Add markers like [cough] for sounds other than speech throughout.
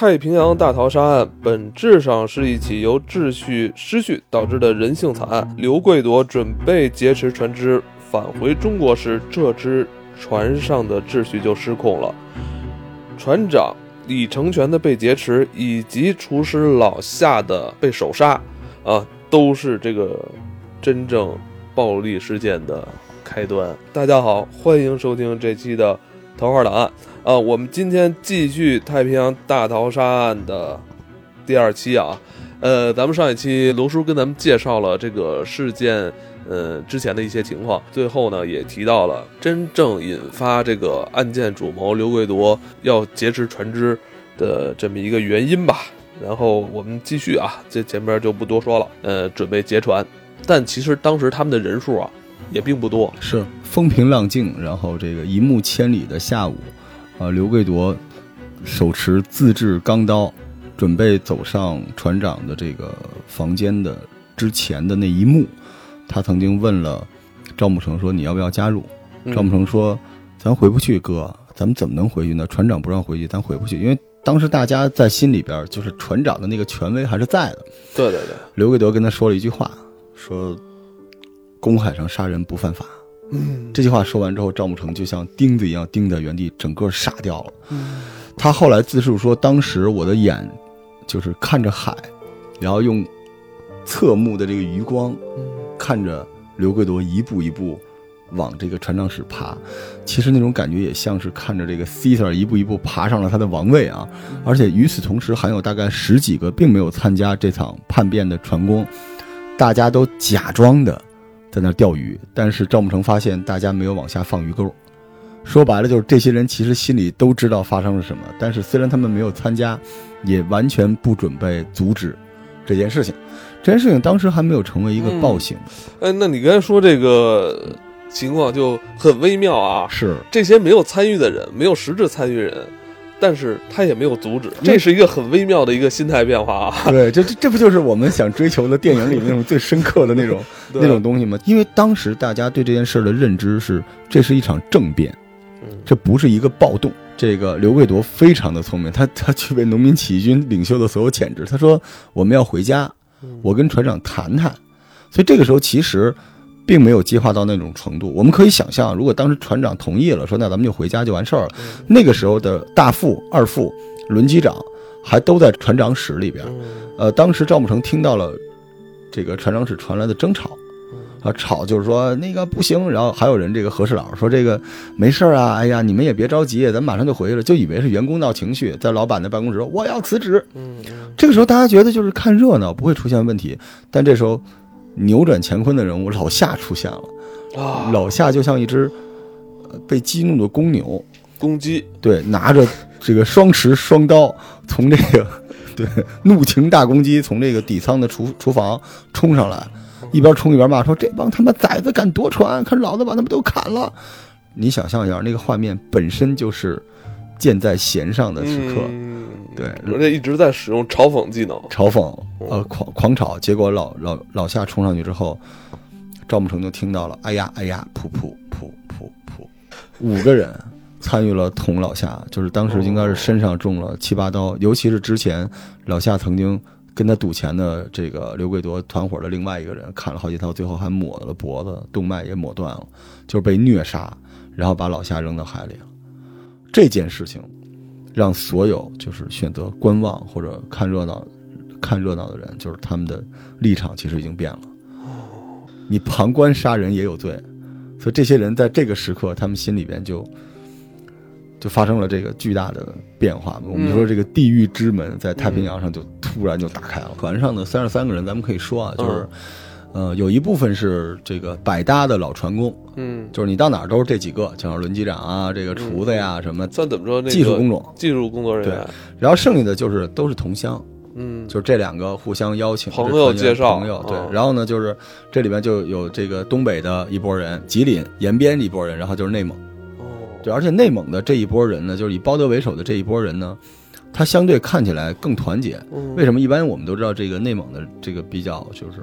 太平洋大逃杀案本质上是一起由秩序失序导致的人性惨案。刘贵夺准备劫持船只返回中国时，这只船上的秩序就失控了，船长李成全的被劫持，以及厨师老夏的被手杀，啊，都是这个真正暴力事件的开端。大家好，欢迎收听这期的《桃花档案》。啊，我们今天继续太平洋大逃杀案的第二期啊。呃，咱们上一期罗叔跟咱们介绍了这个事件，呃，之前的一些情况，最后呢也提到了真正引发这个案件主谋刘贵夺要劫持船只的这么一个原因吧。然后我们继续啊，这前边就不多说了。呃，准备劫船，但其实当时他们的人数啊也并不多，是风平浪静，然后这个一目千里的下午。啊，刘贵夺手持自制钢刀，准备走上船长的这个房间的之前的那一幕，他曾经问了赵慕成说：“你要不要加入？”赵慕成说：“咱回不去，哥，咱们怎么能回去呢？船长不让回去，咱回不去。因为当时大家在心里边，就是船长的那个权威还是在的。”对对对，刘贵德跟他说了一句话，说：“公海上杀人不犯法。”嗯，这句话说完之后，赵慕成就像钉子一样钉在原地，整个傻掉了。他后来自述说，当时我的眼就是看着海，然后用侧目的这个余光看着刘贵夺一步一步往这个船长室爬。其实那种感觉也像是看着这个 Caesar 一步一步爬上了他的王位啊。而且与此同时，还有大概十几个并没有参加这场叛变的船工，大家都假装的。在那钓鱼，但是赵慕成发现大家没有往下放鱼钩，说白了就是这些人其实心里都知道发生了什么，但是虽然他们没有参加，也完全不准备阻止这件事情。这件事情当时还没有成为一个暴行。哎，那你刚才说这个情况就很微妙啊！是这些没有参与的人，没有实质参与人。但是他也没有阻止，这是一个很微妙的一个心态变化啊！对，这这这不就是我们想追求的电影里那种最深刻的那种 [laughs] 那种东西吗？因为当时大家对这件事的认知是，这是一场政变，这不是一个暴动。这个刘贵铎非常的聪明，他他具备农民起义军领袖的所有潜质。他说：“我们要回家，我跟船长谈谈。”所以这个时候其实。并没有激化到那种程度。我们可以想象，如果当时船长同意了，说那咱们就回家就完事儿了。那个时候的大副、二副、轮机长还都在船长室里边。呃，当时赵慕成听到了这个船长室传来的争吵，啊，吵就是说那个不行。然后还有人这个和事佬说这个没事儿啊，哎呀，你们也别着急，咱马上就回去了。就以为是员工闹情绪，在老板的办公室我要辞职。嗯，这个时候大家觉得就是看热闹，不会出现问题。但这时候。扭转乾坤的人物老夏出现了，啊，老夏就像一只被激怒的公牛，公鸡，对，拿着这个双持双刀，从这个 [laughs] 对怒情大公鸡从这个底仓的厨厨房冲上来，一边冲一边骂说：“这帮他妈崽子敢夺船，看老子把他们都砍了！”你想象一下，那个画面本身就是箭在弦上的时刻。对，而且一直在使用嘲讽技能，嘲讽，呃，狂狂吵。结果老老老夏冲上去之后，赵慕成就听到了，哎呀哎呀，噗噗噗噗噗，五个人参与了捅老夏，就是当时应该是身上中了七八刀，尤其是之前老夏曾经跟他赌钱的这个刘贵夺团伙的另外一个人，砍了好几刀，最后还抹了脖子，动脉也抹断了，就是被虐杀，然后把老夏扔到海里了。这件事情。让所有就是选择观望或者看热闹、看热闹的人，就是他们的立场其实已经变了。你旁观杀人也有罪，所以这些人在这个时刻，他们心里边就就发生了这个巨大的变化。我们说这个地狱之门在太平洋上就突然就打开了。船上的三十三个人，咱们可以说啊，就是。呃，有一部分是这个百搭的老船工，嗯，就是你到哪儿都是这几个，像轮机长啊，这个厨子呀什么，算怎么说？技术工种，技术工作人员。对，然后剩下的就是都是同乡，嗯，就是这两个互相邀请，朋友介绍，朋友对。然后呢，就是这里边就有这个东北的一波人，吉林延边一波人，然后就是内蒙，哦，对，而且内蒙的这一波人呢，就是以包德为首的这一波人呢，他相对看起来更团结。为什么？一般我们都知道这个内蒙的这个比较就是。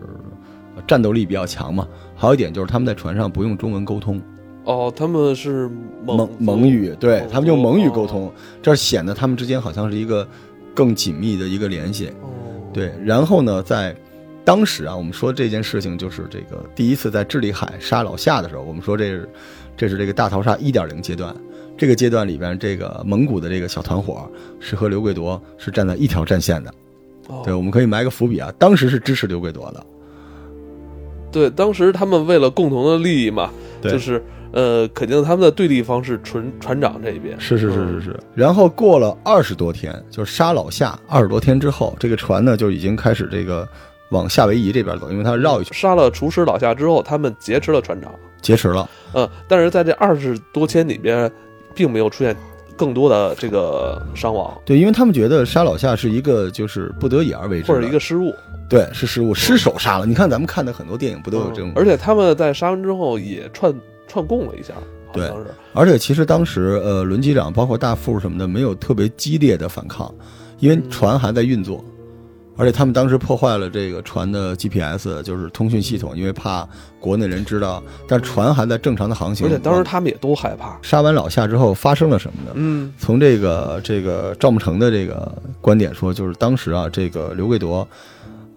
战斗力比较强嘛，还有一点就是他们在船上不用中文沟通，哦，他们是蒙蒙语，对他们用蒙语沟通，这显得他们之间好像是一个更紧密的一个联系。哦，对，然后呢，在当时啊，我们说这件事情就是这个第一次在智利海杀老夏的时候，我们说这是这是这个大逃杀一点零阶段。这个阶段里边，这个蒙古的这个小团伙是和刘贵铎是站在一条战线的。哦对，我们可以埋个伏笔啊，当时是支持刘贵铎的。对，当时他们为了共同的利益嘛，对就是呃，肯定他们的对立方是船船长这一边。是是是是是。然后过了二十多天，就是杀老夏二十多天之后，这个船呢就已经开始这个往夏威夷这边走，因为他绕一圈，杀了厨师老夏之后，他们劫持了船长。劫持了。嗯，但是在这二十多天里边，并没有出现更多的这个伤亡对，因为他们觉得杀老夏是一个就是不得已而为之，或者一个失误，对是失误，失手杀了。你看咱们看的很多电影不都有这种嗯？而且他们在杀完之后也串串供了一下，对。而且其实当时呃，轮机长包括大副什么的没有特别激烈的反抗，因为嗯船还在运作，而且他们当时破坏了这个船的 GPS，就是通讯系统，因为怕国内人知道，但船还在正常的航行。而且当时他们也都害怕。杀完老夏之后发生了什么呢？嗯从这个这个赵慕成的这个观点说，就是当时啊，这个刘贵铎，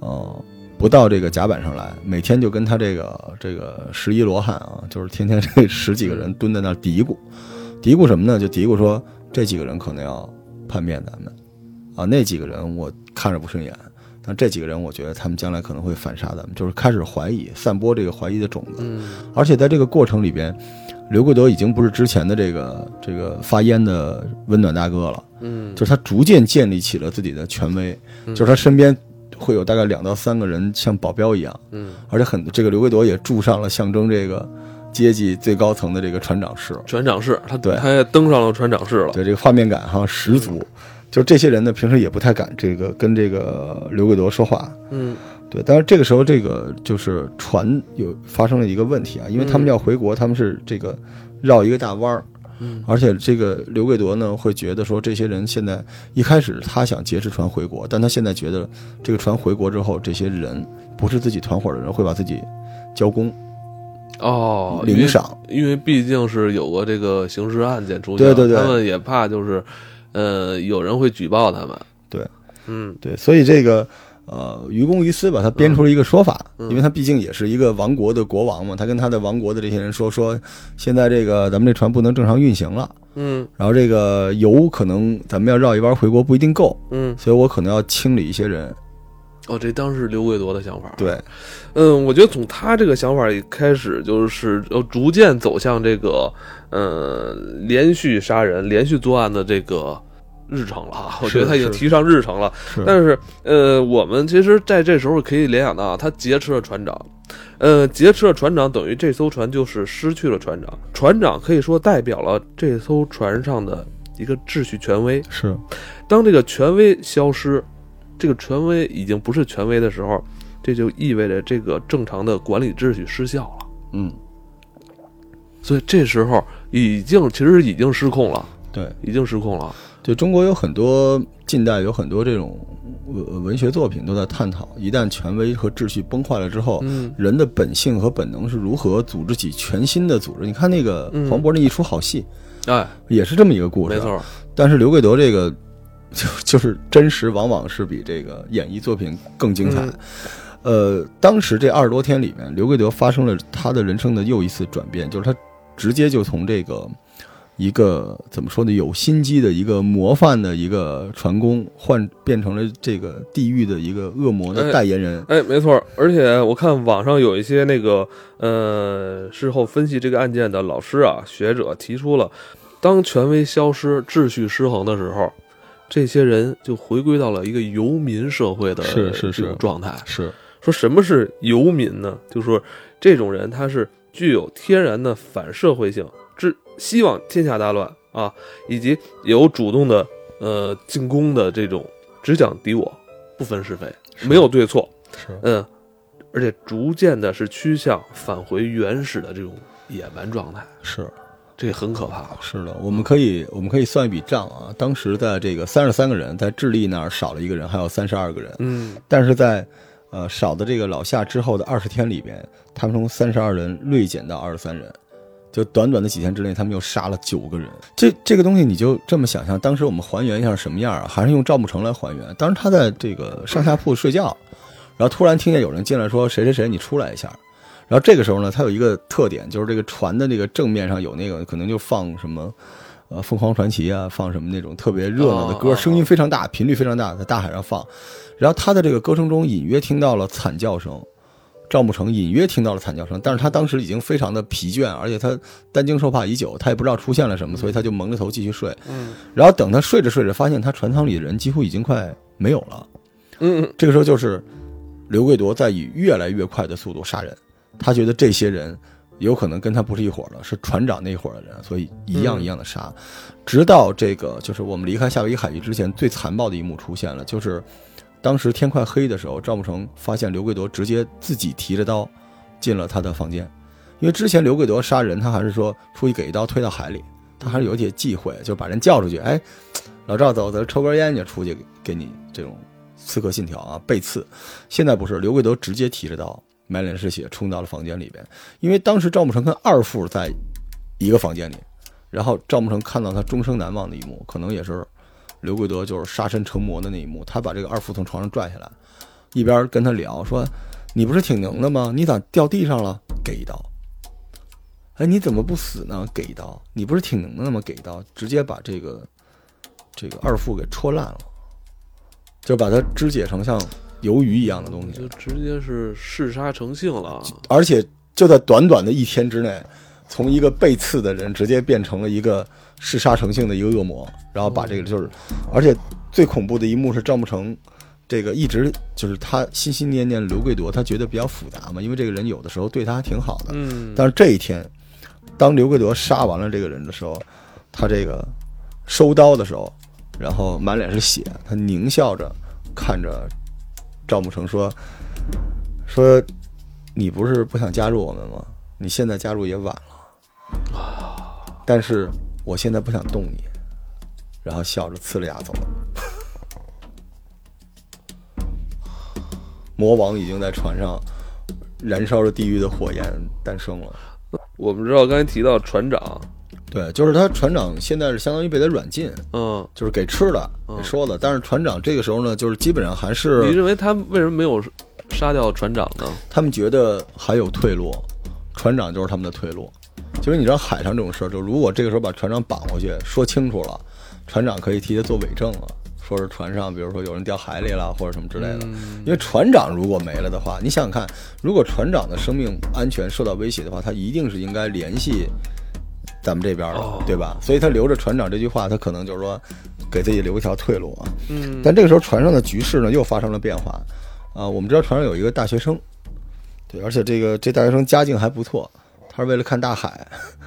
呃，不到这个甲板上来，每天就跟他这个这个十一罗汉啊，就是天天这十几个人蹲在那儿嘀咕，嘀咕什么呢？就嘀咕说这几个人可能要叛变咱们，啊，那几个人我看着不顺眼，但这几个人我觉得他们将来可能会反杀咱们，就是开始怀疑，散播这个怀疑的种子。嗯。而且在这个过程里边，刘贵德已经不是之前的这个这个发烟的温暖大哥了，嗯，就是他逐渐建立起了自己的权威，嗯。就是他身边会有大概两到三个人像保镖一样，嗯，而且很这个刘贵铎也住上了象征这个阶级最高层的这个船长室，船长室，他对。他也登上了船长室了。对这个画面感哈十足。就这些人呢，平时也不太敢这个跟这个刘贵铎说话，嗯。对，但是这个时候，这个就是船有发生了一个问题啊，因为他们要回国，他们是这个绕一个大弯儿，嗯。而且这个刘贵铎呢会觉得说，这些人现在一开始他想劫持船回国，但他现在觉得这个船回国之后，这些人不是自己团伙的人，会把自己交工。哦，领赏。因为毕竟是有过这个刑事案件出现，对对对。他们也怕就是，呃，有人会举报他们。对，嗯。对，所以这个呃，于公于私吧，他编出了一个说法，嗯因为他毕竟也是一个王国的国王嘛，他跟他的王国的这些人说说，现在这个咱们这船不能正常运行了。嗯然后这个油可能咱们要绕一弯回国不一定够，嗯，所以我可能要清理一些人。哦，这当时刘贵铎的想法。，对，嗯，我觉得从他这个想法一开始，就是要逐渐走向这个，呃，连续杀人、连续作案的这个日程了啊。我觉得他已经提上日程了。是但是，呃，我们其实在这时候可以联想到啊，他劫持了船长，呃，劫持了船长等于这艘船就是失去了船长，船长可以说代表了这艘船上的一个秩序权威。是当这个权威消失，这个权威已经不是权威的时候，这就意味着这个正常的管理秩序失效了。嗯，所以这时候已经其实已经失控了，对，已经失控了。就中国有很多近代有很多这种文文学作品都在探讨，一旦权威和秩序崩坏了之后，嗯人的本性和本能是如何组织起全新的组织。你看那个嗯黄渤那一出好戏，哎，也是这么一个故事。没。错，但是刘贵德这个就就是真实，往往是比这个演绎作品更精彩。嗯呃，当时这二十多天里面，刘贵德发生了他的人生的又一次转变，就是他直接就从这个一个怎么说呢，有心机的一个模范的一个船工，换变成了这个地狱的一个恶魔的哎代言人。哎，没错。而且我看网上有一些那个呃事后分析这个案件的老师啊、学者提出了，当权威消失、秩序失衡的时候，这些人就回归到了一个游民社会的是是是这种状态。是说什么是游民呢？就说这种人他是具有天然的反社会性，只希望天下大乱啊，以及有主动的呃进攻的这种只讲敌我，不分是非，是没有对错，是，嗯，而且逐渐的是趋向返回原始的这种野蛮状态，是这很可怕。是的，我们可以我们可以算一笔账啊。当时在这个三十三个人，在智利那儿少了一个人，还有三十二个人。嗯但是在呃少的这个老夏之后的二十天里边，他们从三十二人锐减到二十三人，就短短的几天之内，他们又杀了九个人。这这个东西你就这么想象，当时我们还原一下什么样啊？还是用赵木成来还原。当时他在这个上下铺睡觉，然后突然听见有人进来说：“谁谁谁，你出来一下。”然后这个时候呢，他有一个特点，就是这个船的这个正面上有那个可能就放什么，呃，凤凰传奇啊，放什么那种特别热闹的歌，声音非常大，频率非常大，在大海上放。然后他的这个歌声中隐约听到了惨叫声，赵慕成隐约听到了惨叫声，但是他当时已经非常的疲倦，而且他担惊受怕已久，他也不知道出现了什么，所以他就蒙着头继续睡。嗯然后等他睡着睡着，发现他船舱里的人几乎已经快没有了。嗯这个时候就是刘贵夺在以越来越快的速度杀人，他觉得这些人有可能跟他不是一伙的，是船长那一伙的人，所以一样一样的杀，直到这个就是我们离开夏威夷海域之前最残暴的一幕出现了，就是当时天快黑的时候，赵慕成发现刘贵夺直接自己提着刀进了他的房间，因为之前刘贵夺杀人，他还是说出去给一刀推到海里，他还是有一些忌讳，就把人叫出去，哎，老赵走，咱抽根烟去，出去给你这种刺客信条啊，背刺。现在不是，刘贵德直接提着刀，满脸是血冲到了房间里边，因为当时赵慕成跟二副在一个房间里，然后赵慕成看到他终生难忘的一幕，可能也是刘贵德就是杀身成魔的那一幕，他把这个二副从床上拽下来，一边跟他聊说：“你不是挺能的吗？你咋掉地上了？给一刀。”哎，你怎么不死呢？给一刀！你不是挺能的吗？给一刀，直接把这个这个二副给戳烂了，就把它肢解成像鱿鱼一样的东西就。直接是嗜杀成性了。啊而且就在短短的一天之内，从一个被刺的人直接变成了一个嗜杀成性的一个恶魔，然后把这个就是，而且最恐怖的一幕是赵慕成。这个一直就是他心心念念刘贵夺，他觉得比较复杂嘛，因为这个人有的时候对他还挺好的，嗯，但是这一天，当刘贵德杀完了这个人的时候，他这个收刀的时候，然后满脸是血，他狞笑着看着赵慕成说：“说你不是不想加入我们吗？你现在加入也晚了，但是我现在不想动你。”然后笑着呲了牙走了。[laughs] 魔王已经在船上燃烧着地狱的火焰诞生了。我们知道刚才提到船长，对，就是他船长现在是相当于被他软禁，嗯，就是给吃的、嗯给说的。但是船长这个时候呢，就是基本上还是你认为他为什么没有杀掉船长呢？他们觉得还有退路，船长就是他们的退路。就是你知道海上这种事儿，就如果这个时候把船长绑回去，说清楚了，船长可以替他做伪证了，说是船上比如说有人掉海里了或者什么之类的。嗯因为船长如果没了的话，你想想看，如果船长的生命安全受到威胁的话，他一定是应该联系咱们这边的，哦对吧？所以他留着船长这句话，他可能就是说给自己留一条退路啊。嗯，但这个时候船上的局势呢又发生了变化啊。我们知道船上有一个大学生，对，而且这个这大学生家境还不错，他是为了看大海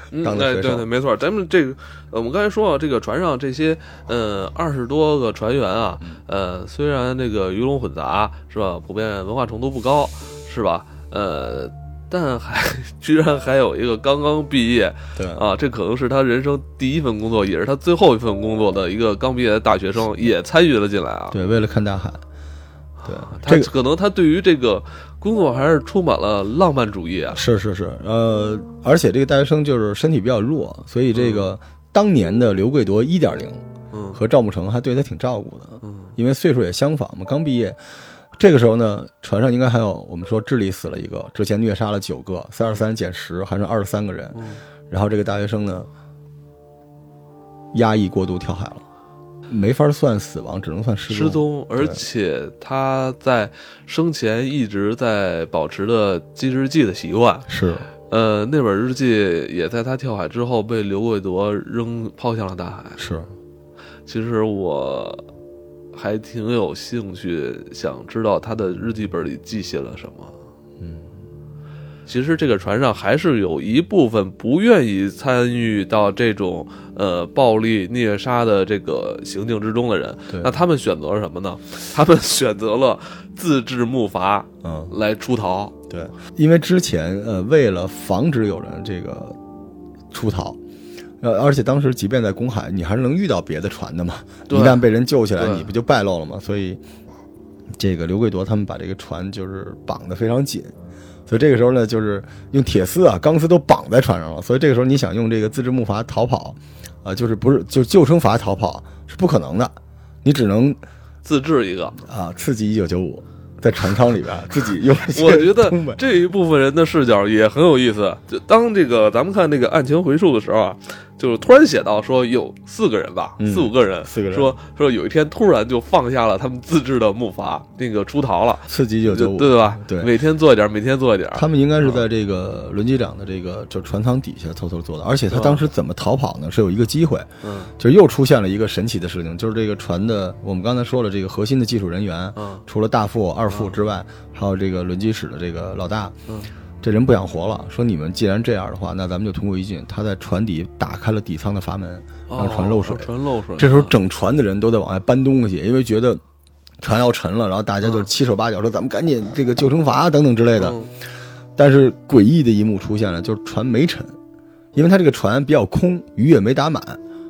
对对对，没错。咱们这个，呃我们刚才说啊，这个船上这些，呃，二十多个船员啊，嗯呃，虽然这个鱼龙混杂，是吧？普遍文化程度不高，是吧？呃，但还 [laughs] 居然还有一个刚刚毕业对啊，这可能是他人生第一份工作，也是他最后一份工作的一个刚毕业的大学生，也参与了进来啊。对，为了看大海，对他可能他对于这个工作还是充满了浪漫主义啊。是是是，呃，而且这个大学生就是身体比较弱，所以这个当年的刘贵夺一点零嗯和赵慕成还对他挺照顾的，嗯因为岁数也相仿嘛，刚毕业。这个时候呢，船上应该还有我们说智利死了一个，之前虐杀了九个，三十三减十还剩二十三个人。嗯然后这个大学生呢，压抑过度跳海了，没法算死亡，只能算失失踪，而且他在生前一直在保持着记日记的习惯。是呃，那本日记也在他跳海之后被刘贵夺扔抛向了大海。是，其实我还挺有兴趣，想知道他的日记本里记写了什么。嗯，其实这个船上还是有一部分不愿意参与到这种呃暴力虐杀的这个行径之中的人。那他们选择了什么呢？他们 [laughs] 选择了自制木筏嗯，来出逃。对，因为之前呃，为了防止有人这个出逃。呃，而且当时即便在公海，你还是能遇到别的船的嘛。一旦被人救起来，你不就败露了吗？所以，这个刘贵铎他们把这个船就是绑得非常紧，所以这个时候呢，就是用铁丝啊、钢丝都绑在船上了。所以这个时候你想用这个自制木筏逃跑，啊、就是不是就救生筏逃跑是不可能的，你只能自制一个。啊刺激一九九五，在船舱里边自己用我觉得这一部分人的视角也很有意思。就当这个咱们看这个案情回溯的时候啊，就是突然写到说有四个人吧，嗯四五个人，四个人说说有一天突然就放下了他们自制的木筏，那个出逃了，刺激一九九五，对吧？对每天做一点，每天做一点。他们应该是在这个轮机长的这个就船舱底下偷偷做的，而且他当时怎么逃跑呢？是有一个机会，嗯就又出现了一个神奇的事情，就是这个船的，我们刚才说了，这个核心的技术人员，嗯除了大副、二副之外，还有这个轮机室的这个老大，嗯，这人不想活了，说你们既然这样的话，那咱们就同归于尽。他在船底打开了底舱的阀门，让船漏水哦。船漏水。这时候整船的人都在往外搬东西，因为觉得船要沉了，然后大家就七手八脚说咱们赶紧这个救生筏等等之类的。嗯但是诡异的一幕出现了，就是船没沉，因为他这个船比较空，鱼也没打满，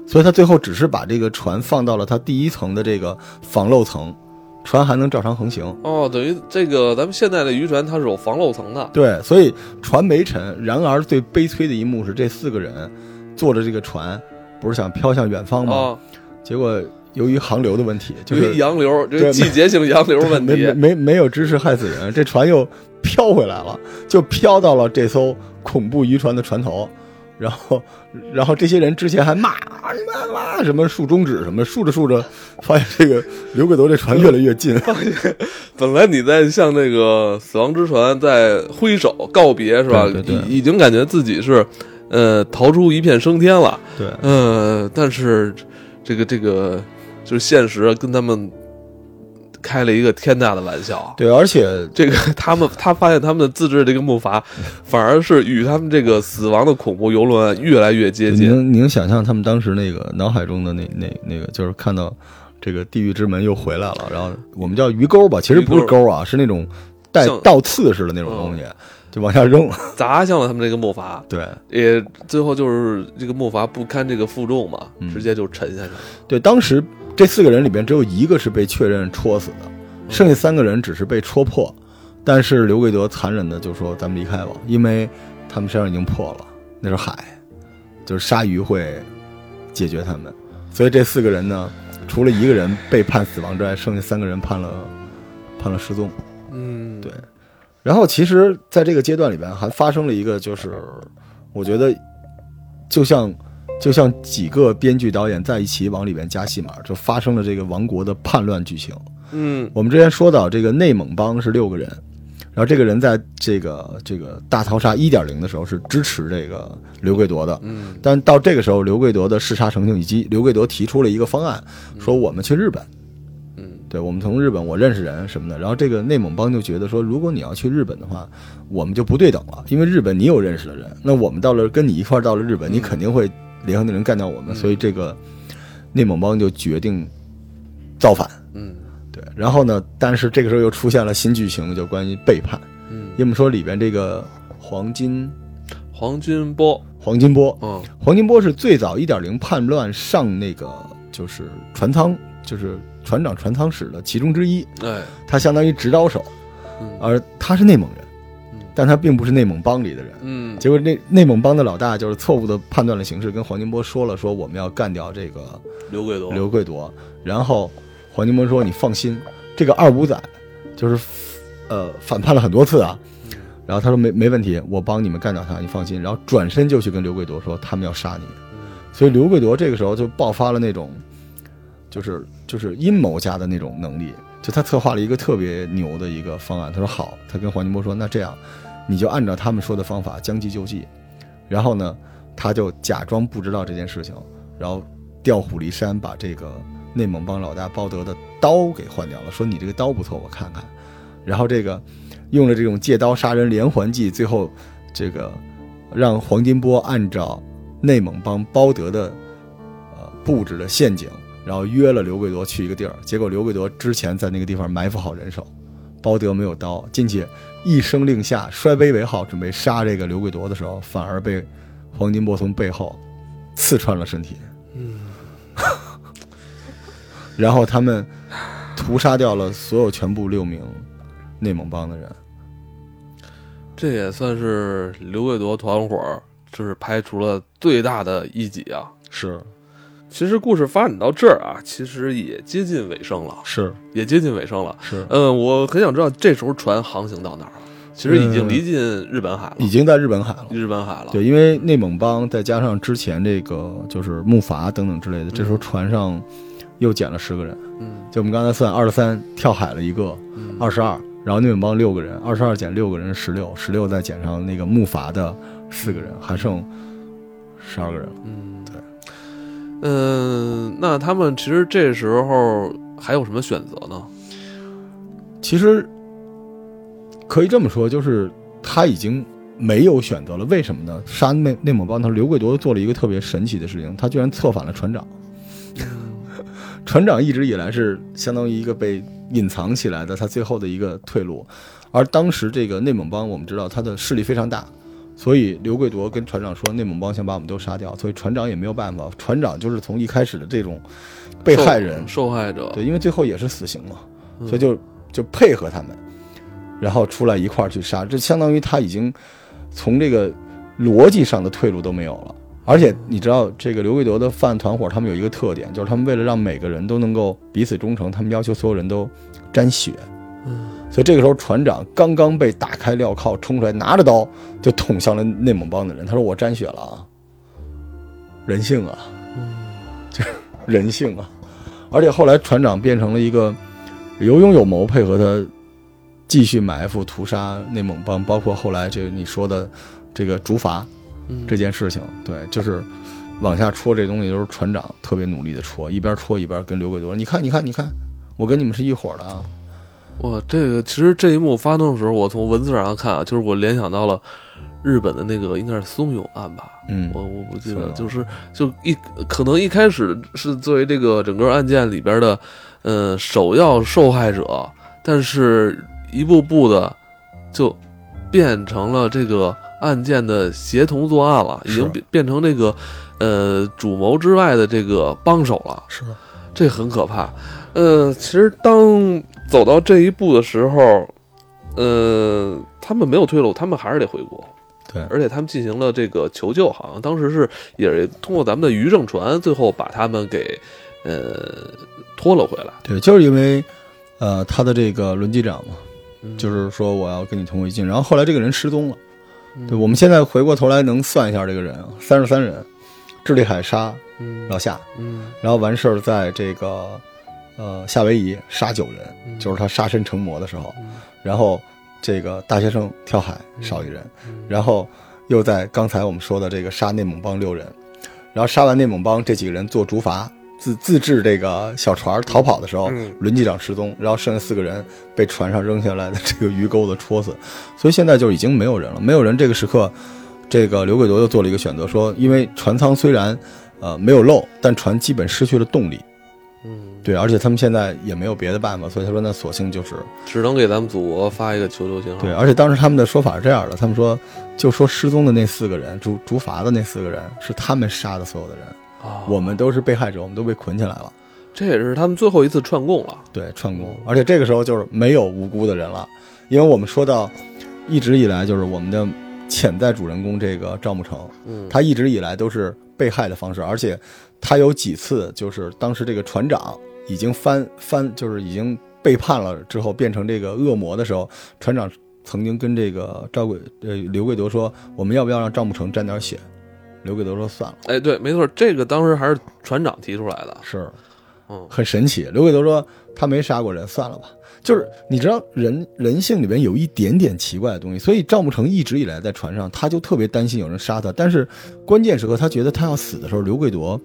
所以他最后只是把这个船放到了他第一层的这个防漏层，船还能照常航行。哦，等于这个咱们现在的渔船它是有防漏层的。对，所以船没沉。然而最悲催的一幕是，这四个人坐着这个船，不是想飘向远方吗？哦，结果由于航流的问题，就是洋流，这季节性洋流问没没题。没没有知识害死人，这船又飘回来了，就飘到了这艘恐怖渔船的船头，然后，然后这些人之前还骂你妈妈什么竖中指什么，竖着竖着，发现这个刘贵德这船越来越近，本来你在向那个死亡之船在挥手告别是吧？对对对已已经感觉自己是呃逃出一片升天了。对，呃，但是这个这个就是现实跟他们开了一个天大的玩笑。对，而且这个 [laughs] 他们他发现他们的自制这个木筏，[laughs] 反而是与他们这个死亡的恐怖游轮越来越接近。您您想象他们当时那个脑海中的那那那个，就是看到这个地狱之门又回来了，然后我们叫鱼钩吧，其实不是钩啊，是那种带倒刺似的那种东西，就往下扔。[laughs] 砸向了他们这个木筏，对也最后就是这个木筏不堪这个负重嘛，嗯直接就沉下去了。对，当时这四个人里边只有一个是被确认戳死的，剩下三个人只是被戳破。但是刘贵德残忍的就说：“咱们离开吧，因为他们身上已经破了，那是海，就是鲨鱼会解决他们。所以这四个人呢，除了一个人被判死亡之外，剩下三个人判了判了失踪。嗯，对然后其实在这个阶段里边还发生了一个，就是我觉得就像就像几个编剧导演在一起往里边加戏码，就发生了这个王国的叛乱剧情。嗯。我们之前说到这个内蒙帮是六个人，然后这个人在这个这个大逃杀一点零的时候是支持这个刘贵夺的，嗯。但到这个时候刘贵夺的视察成性以及刘贵夺提出了一个方案，说我们去日本。嗯。对我们从日本，我认识人什么的，然后这个内蒙帮就觉得说，如果你要去日本的话，我们就不对等了，因为日本你有认识的人，那我们到了跟你一块到了日本，你肯定会联合的人干掉我们，嗯。所以这个内蒙帮就决定造反。嗯。对，然后呢，但是这个时候又出现了新剧情，就关于背叛，嗯，因为我们说里边这个黄金黄金波，黄金波，嗯。黄金波是最早一点零叛乱上那个就是船舱，就是船长船舱室的其中之一。哎，他相当于指导手，嗯。而他是内蒙人嗯，但他并不是内蒙帮里的人。嗯结果内内蒙帮的老大就是错误的判断了形势，跟黄金波说了，说我们要干掉这个刘贵夺，刘贵夺。然后黄金波说：“你放心，这个二五仔就是呃反叛了很多次啊。”然后他说没没问题，我帮你们干掉他，你放心。然后转身就去跟刘贵夺说他们要杀你。所以刘贵夺这个时候就爆发了那种，就是就是阴谋家的那种能力，就他策划了一个特别牛的一个方案。他说好，他跟黄金波说，那这样，你就按照他们说的方法将计就计。然后呢，他就假装不知道这件事情，然后调虎离山，把这个内蒙帮老大包德的刀给换掉了，说你这个刀不错，我看看。然后这个用了这种借刀杀人连环计，最后这个让黄金波按照内蒙帮包德的呃布置的陷阱，然后约了刘贵夺去一个地儿，结果刘贵夺之前在那个地方埋伏好人手，包德没有刀进去，一声令下，摔杯为号，准备杀这个刘贵夺的时候，反而被黄金波从背后刺穿了身体，嗯 [laughs] 然后他们屠杀掉了所有全部六名内蒙帮的人。这也算是刘贵夺团伙就是排除了最大的一己啊。是其实故事发展到这儿啊，其实也接近尾声了，是也接近尾声了。是，嗯，我很想知道这时候船航行到哪儿了？其实已经离近日本海了，已经在日本海了。日本海了。对，因为内蒙帮再加上之前这个就是木筏等等之类的，这时候船上又减了十个人。嗯就我们刚才算二十三跳海了一个，嗯，二十二，然后内蒙帮六个人，二十二减六个人十六，十六再减上那个木筏的四个人，还剩十二个人了。嗯，对。嗯，那他们其实这时候还有什么选择呢？其实可以这么说，就是他已经没有选择了。为什么呢？杀内内蒙帮头刘贵夺做了一个特别神奇的事情，他居然策反了船长。[laughs] 船长一直以来是相当于一个被隐藏起来的，他最后的一个退路。而当时这个内蒙帮，我们知道他的势力非常大，所以刘贵夺跟船长说，内蒙帮想把我们都杀掉，所以船长也没有办法。船长就是从一开始的这种被害人，受害者，对，因为最后也是死刑嘛，嗯所以就就配合他们，然后出来一块儿去杀，这相当于他已经从这个逻辑上的退路都没有了。而且你知道，这个刘贵夺的犯案团伙，他们有一个特点，就是他们为了让每个人都能够彼此忠诚，他们要求所有人都沾血。嗯所以这个时候，船长刚刚被打开镣铐，冲出来，拿着刀就捅向了内蒙帮的人。他说：“我沾血了啊！”人性啊，嗯人性啊！而且后来船长变成了一个有勇有谋，配合他继续埋伏屠杀内蒙帮，包括后来这个你说的这个竹筏嗯，这件事情，对，就是往下戳这东西，都是船长特别努力的戳，一边戳一边跟刘贵多说：“你看，你看，你看，我跟你们是一伙的啊！”哇，这个其实这一幕发生的时候，我从文字上看啊，就是我联想到了日本的那个应该是松永案吧，嗯，我我不记得就是就一可能一开始是作为这个整个案件里边的，呃，首要受害者，但是一步步的就变成了这个案件的协同作案了，已经变变成这个呃主谋之外的这个帮手了，是。这很可怕。呃，其实当走到这一步的时候，呃，他们没有退路，他们还是得回国。对而且他们进行了这个求救，好像当时是也是通过咱们的渔政船，最后把他们给呃拖了回来。对，就是因为呃他的这个轮机长嘛，嗯就是说我要跟你同归于尽，然后后来这个人失踪了。嗯对，我们现在回过头来能算一下这个人啊，三十三人，智利海沙嗯老夏，嗯然后完事儿在这个呃夏威夷杀九人，嗯。就是他杀身成魔的时候，嗯。然后这个大学生跳海少一人，嗯。然后又在刚才我们说的这个杀内蒙帮六人，然后杀完内蒙帮这几个人坐竹筏自自制这个小船逃跑的时候，嗯。轮机长失踪，然后剩下四个人被船上扔下来的这个鱼钩子戳死，所以现在就已经没有人了，没有人。这个时刻，这个刘贵夺又做了一个选择，说因为船舱虽然呃没有漏，但船基本失去了动力，嗯，对，而且他们现在也没有别的办法，所以他说那索性就是只能给咱们祖国发一个求救信号。对，而且当时他们的说法是这样的，他们说就说失踪的那四个人，竹竹筏的那四个人是他们杀的所有的人，啊，我们都是被害者，我们都被捆起来了。这也是他们最后一次串供了。对，串供，而且这个时候就是没有无辜的人了，因为我们说到，一直以来就是我们的潜在主人公这个赵慕成，嗯，他一直以来都是被害的方式，而且他有几次就是当时这个船长已经翻翻，就是已经背叛了之后变成这个恶魔的时候，船长曾经跟这个赵贵呃刘贵德说，我们要不要让赵慕成沾点血？刘贵德说算了，哎，对，没错，这个当时还是船长提出来的。是嗯很神奇。刘贵德说他没杀过人，算了吧。就是你知道人人性里边有一点点奇怪的东西，所以赵慕成一直以来在船上，他就特别担心有人杀他。但是关键时刻，他觉得他要死的时候，刘贵夺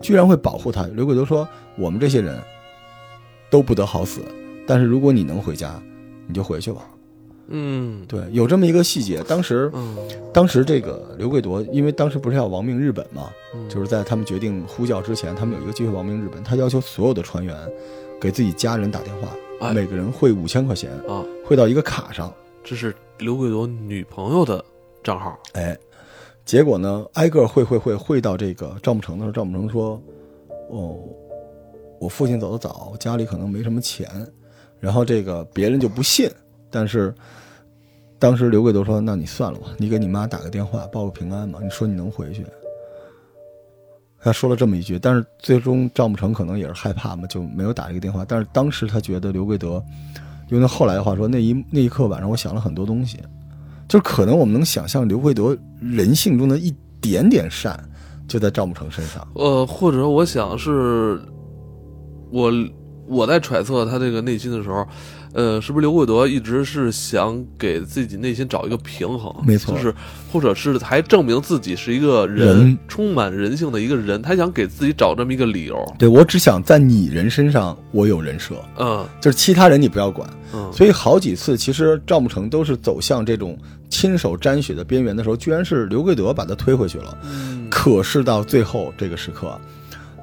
居然会保护他。刘贵夺说：“我们这些人都不得好死，但是如果你能回家，你就回去吧。嗯”对，有这么一个细节。当时，嗯当时这个刘贵夺，因为当时不是要亡命日本嘛，嗯，就是在他们决定呼叫之前，他们有一个机会亡命日本，他要求所有的船员给自己家人打电话，哎每个人汇五千块钱，啊，汇到一个卡上。这是刘贵夺女朋友的账号。哎，结果呢，挨个汇汇汇汇到这个赵木成的时候，赵木成说：“哦，我父亲走得早，家里可能没什么钱。”然后这个别人就不信，但是当时刘贵夺说：“那你算了吧，你给你妈打个电话报个平安嘛。你说你能回去。”他说了这么一句，但是最终赵慕成可能也是害怕嘛，就没有打这个电话。但是当时他觉得刘贵德，用他后来的话说，那一那一刻晚上我想了很多东西，就可能我们能想象刘贵德人性中的一点点善，就在赵慕成身上。呃，或者我想是，我我在揣测他这个内心的时候。呃，是不是刘贵德一直是想给自己内心找一个平衡？没错，就是或者是还证明自己是一个人，充满人性的一个人，他想给自己找这么一个理由。对我只想在你人身上我有人设，嗯，就是其他人你不要管。嗯，所以好几次其实赵慕成都是走向这种亲手沾血的边缘的时候，居然是刘贵德把他推回去了。嗯，可是到最后这个时刻。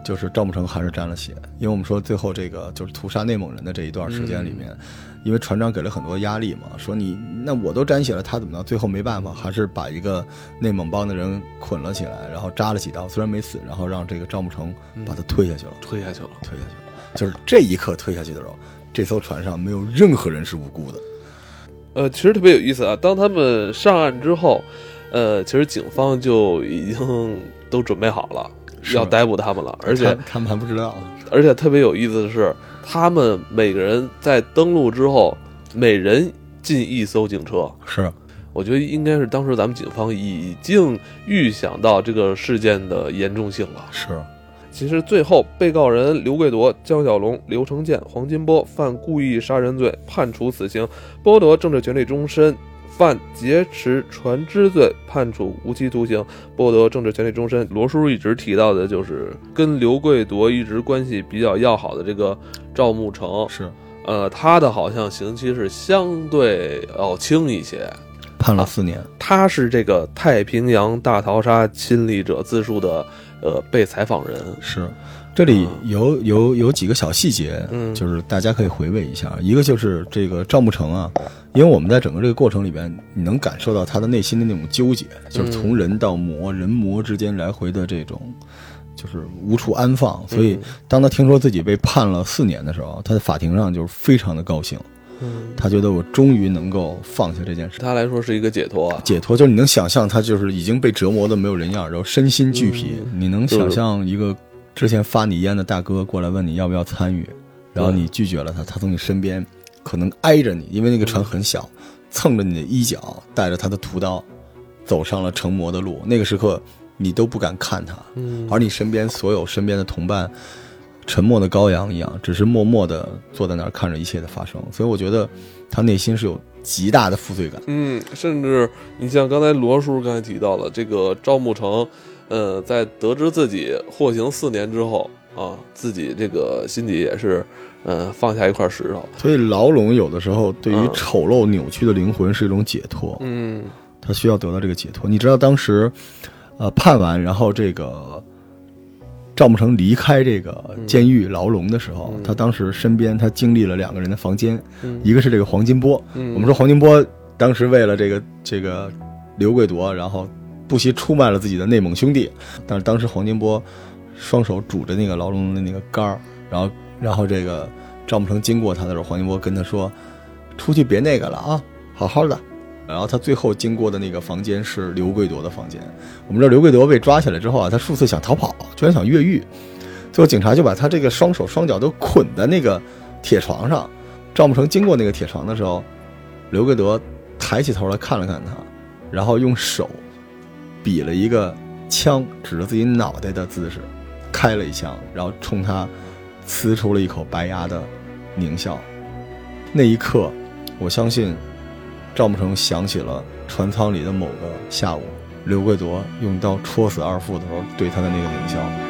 就是赵慕成还是沾了血，因为我们说最后这个就是屠杀内蒙人的这一段时间里面，因为船长给了很多压力嘛，说你那我都沾血了，他怎么着？最后没办法，还是把一个内蒙帮的人捆了起来，然后扎了几刀，虽然没死，然后让这个赵慕成把他推下去了，推下去了，推下去了。就是这一刻推下去的时候，这艘船上没有任何人是无辜的。呃，其实特别有意思啊，当他们上岸之后，呃，其实警方就已经都准备好了。要逮捕他们了，而且他们还不知道。而且特别有意思的是，他们每个人在登陆之后，每人进一艘警车。是，我觉得应该是当时咱们警方已经预想到这个事件的严重性了。是，其实最后被告人刘贵夺、江小龙、刘成建、黄金波犯故意杀人罪，判处死刑，剥夺政治权利终身。犯劫持船只罪，判处无期徒刑，剥夺政治权利终身。罗叔一直提到的就是跟刘贵夺一直关系比较要好的这个赵慕成，是，呃，他的好像刑期是相对要轻一些，判了四年。他是这个太平洋大逃杀亲历者自述的呃被采访人，是。这里有有有几个小细节，嗯，就是大家可以回味一下。一个就是这个赵牧成啊，因为我们在整个这个过程里边，你能感受到他的内心的那种纠结，就是从人到魔，人魔之间来回的这种，就是无处安放。所以，当他听说自己被判了四年的时候，他在法庭上就是非常的高兴，嗯，他觉得我终于能够放下这件事，他来说是一个解脱啊，解脱就是你能想象他就是已经被折磨的没有人样，然后身心俱疲，你能想象一个。之前发你烟的大哥过来问你要不要参与，然后你拒绝了他，他从你身边可能挨着你，因为那个船很小，蹭着你的衣角，带着他的屠刀，走上了成魔的路。那个时刻你都不敢看他，而你身边所有身边的同伴，沉默的羔羊一样，只是默默的坐在那儿看着一切的发生。所以我觉得他内心是有极大的负罪感。嗯，甚至你像刚才罗叔刚才提到了这个赵牧成。呃，在得知自己获刑四年之后啊，自己这个心底也是，呃，放下一块石头。所以牢笼有的时候对于丑陋扭曲的灵魂是一种解脱。嗯，他需要得到这个解脱。你知道当时，呃，判完然后这个赵慕成离开这个监狱牢笼的时候，他当时身边他经历了两个人的房间，一个是这个黄金波。我们说黄金波当时为了这个这个刘贵夺，然后。不惜出卖了自己的内蒙兄弟，但是当时黄金波双手拄着那个牢笼的那个杆儿，然后然后这个赵慕成经过他的时候，黄金波跟他说：“出去别那个了啊，好好的。”然后他最后经过的那个房间是刘贵夺的房间。我们知道刘贵夺被抓起来之后啊，他数次想逃跑，居然想越狱，最后警察就把他这个双手双脚都捆在那个铁床上。赵慕成经过那个铁床的时候，刘贵德抬起头来看了看他，然后用手。比了一个枪指着自己脑袋的姿势，开了一枪，然后冲他呲出了一口白牙的狞笑。那一刻，我相信赵慕成想起了船舱里的某个下午，刘贵夺用刀戳死二副的时候对他的那个狞笑。